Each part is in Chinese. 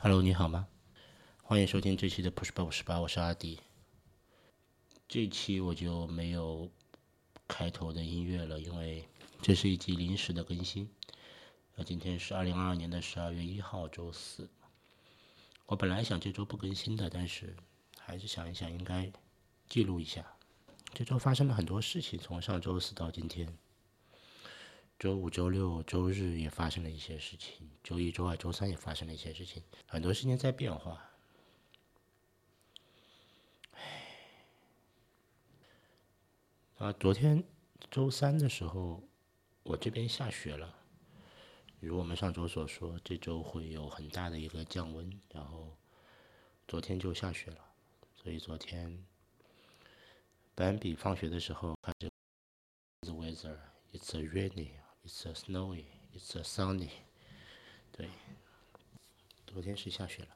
Hello，你好吗？欢迎收听这期的 Push 八五十八，我是阿迪。这期我就没有开头的音乐了，因为这是一集临时的更新。那今天是二零二二年的十二月一号，周四。我本来想这周不更新的，但是还是想一想，应该记录一下。这周发生了很多事情，从上周四到今天。周五、周六、周日也发生了一些事情，周一周二、周三也发生了一些事情，很多事情在变化。啊，昨天周三的时候，我这边下雪了。如我们上周所说，这周会有很大的一个降温，然后昨天就下雪了，所以昨天班比放学的时候，the weather is rainy。It's a snowy, it's a sunny。对，昨天是下雪了。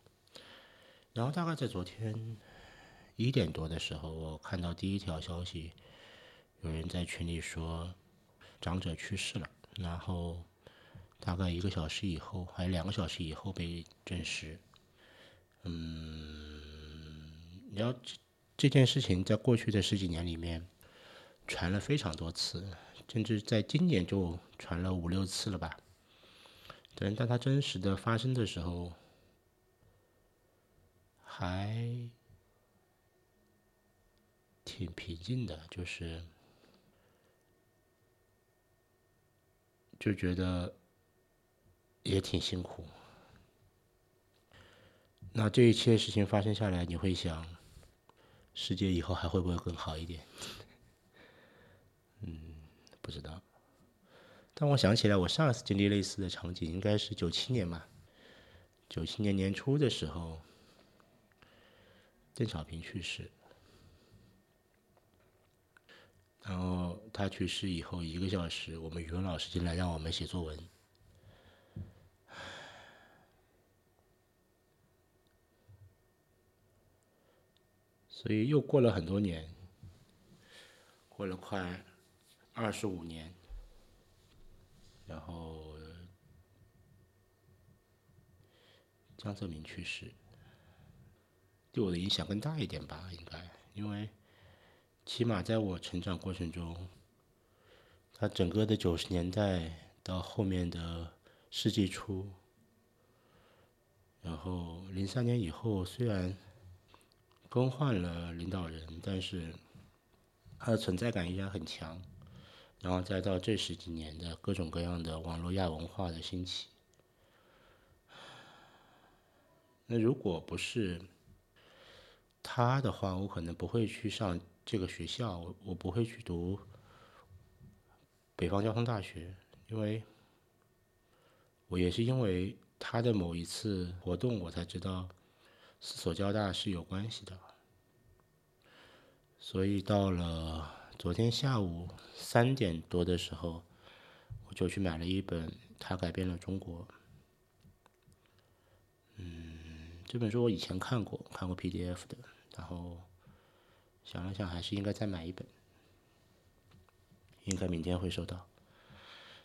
然后大概在昨天一点多的时候，我看到第一条消息，有人在群里说长者去世了。然后大概一个小时以后，还有两个小时以后被证实。嗯，然后这这件事情在过去的十几年里面传了非常多次。甚至在今年就传了五六次了吧。但当它真实的发生的时候，还挺平静的，就是就觉得也挺辛苦。那这一切事情发生下来，你会想，世界以后还会不会更好一点？嗯。不知道，但我想起来，我上一次经历类似的场景，应该是九七年嘛。九七年年初的时候，邓小平去世，然后他去世以后一个小时，我们语文老师进来让我们写作文，所以又过了很多年，过了快。二十五年，然后江泽民去世，对我的影响更大一点吧？应该，因为起码在我成长过程中，他整个的九十年代到后面的世纪初，然后零三年以后，虽然更换了领导人，但是他的存在感依然很强。然后再到这十几年的各种各样的网络亚文化的兴起，那如果不是他的话，我可能不会去上这个学校，我我不会去读北方交通大学，因为我也是因为他的某一次活动，我才知道四所交大是有关系的，所以到了。昨天下午三点多的时候，我就去买了一本《他改变了中国》。嗯，这本书我以前看过，看过 PDF 的，然后想了想，还是应该再买一本，应该明天会收到。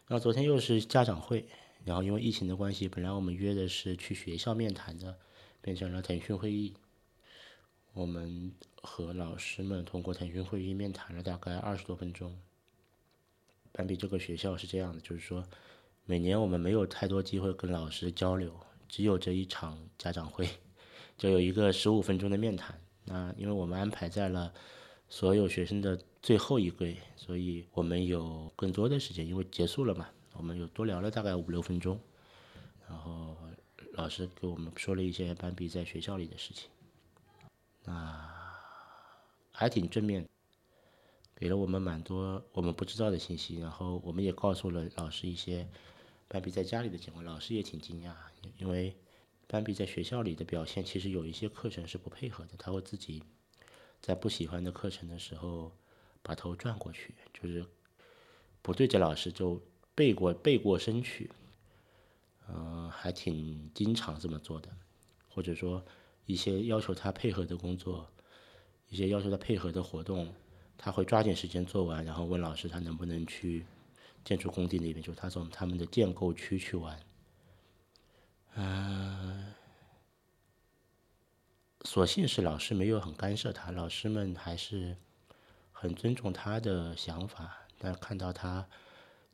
然后昨天又是家长会，然后因为疫情的关系，本来我们约的是去学校面谈的，变成了腾讯会议。我们和老师们通过腾讯会议面谈了大概二十多分钟。班比这个学校是这样的，就是说，每年我们没有太多机会跟老师交流，只有这一场家长会，就有一个十五分钟的面谈。那因为我们安排在了所有学生的最后一柜，所以我们有更多的时间，因为结束了嘛，我们有多聊了大概五六分钟。然后老师给我们说了一些班比在学校里的事情。啊，还挺正面，给了我们蛮多我们不知道的信息，然后我们也告诉了老师一些斑比在家里的情况，老师也挺惊讶，因为斑比在学校里的表现其实有一些课程是不配合的，他会自己在不喜欢的课程的时候把头转过去，就是不对着老师就背过背过身去，嗯，还挺经常这么做的，或者说。一些要求他配合的工作，一些要求他配合的活动，他会抓紧时间做完，然后问老师他能不能去建筑工地那边，就他从他们的建构区去玩。嗯，所幸是老师没有很干涉他，老师们还是很尊重他的想法。但看到他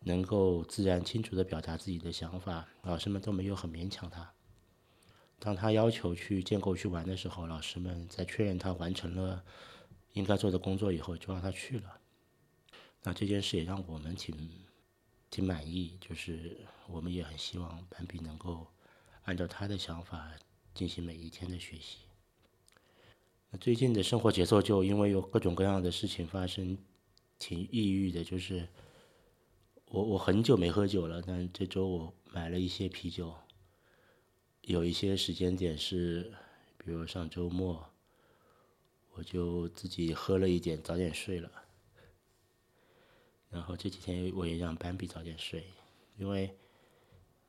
能够自然清楚的表达自己的想法，老师们都没有很勉强他。当他要求去建构去玩的时候，老师们在确认他完成了应该做的工作以后，就让他去了。那这件事也让我们挺挺满意，就是我们也很希望斑比能够按照他的想法进行每一天的学习。那最近的生活节奏就因为有各种各样的事情发生。挺抑郁的，就是我我很久没喝酒了，但这周我买了一些啤酒。有一些时间点是，比如上周末，我就自己喝了一点，早点睡了。然后这几天我也让斑比早点睡，因为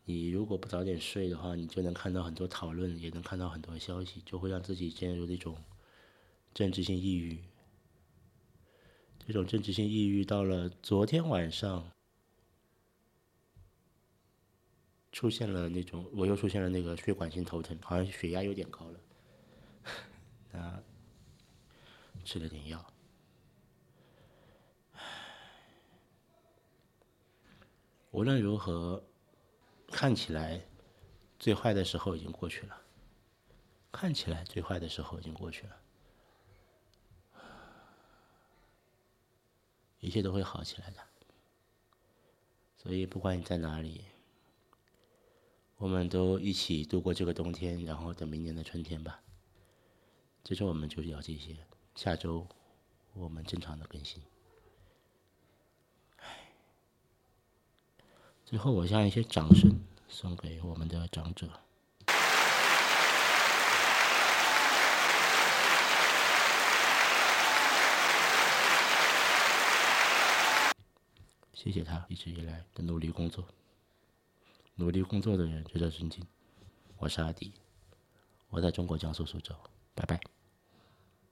你如果不早点睡的话，你就能看到很多讨论，也能看到很多消息，就会让自己陷入那种政治性抑郁。这种政治性抑郁到了昨天晚上，出现了那种，我又出现了那个血管性头疼，好像血压有点高了，啊，吃了点药，无论如何，看起来最坏的时候已经过去了，看起来最坏的时候已经过去了。一切都会好起来的，所以不管你在哪里，我们都一起度过这个冬天，然后等明年的春天吧。这周我们就聊这些，下周我们正常的更新。最后我将一些掌声送给我们的长者。谢谢他一直以来的努力工作，努力工作的人值得尊敬。我是阿迪，我在中国江苏苏州，拜拜。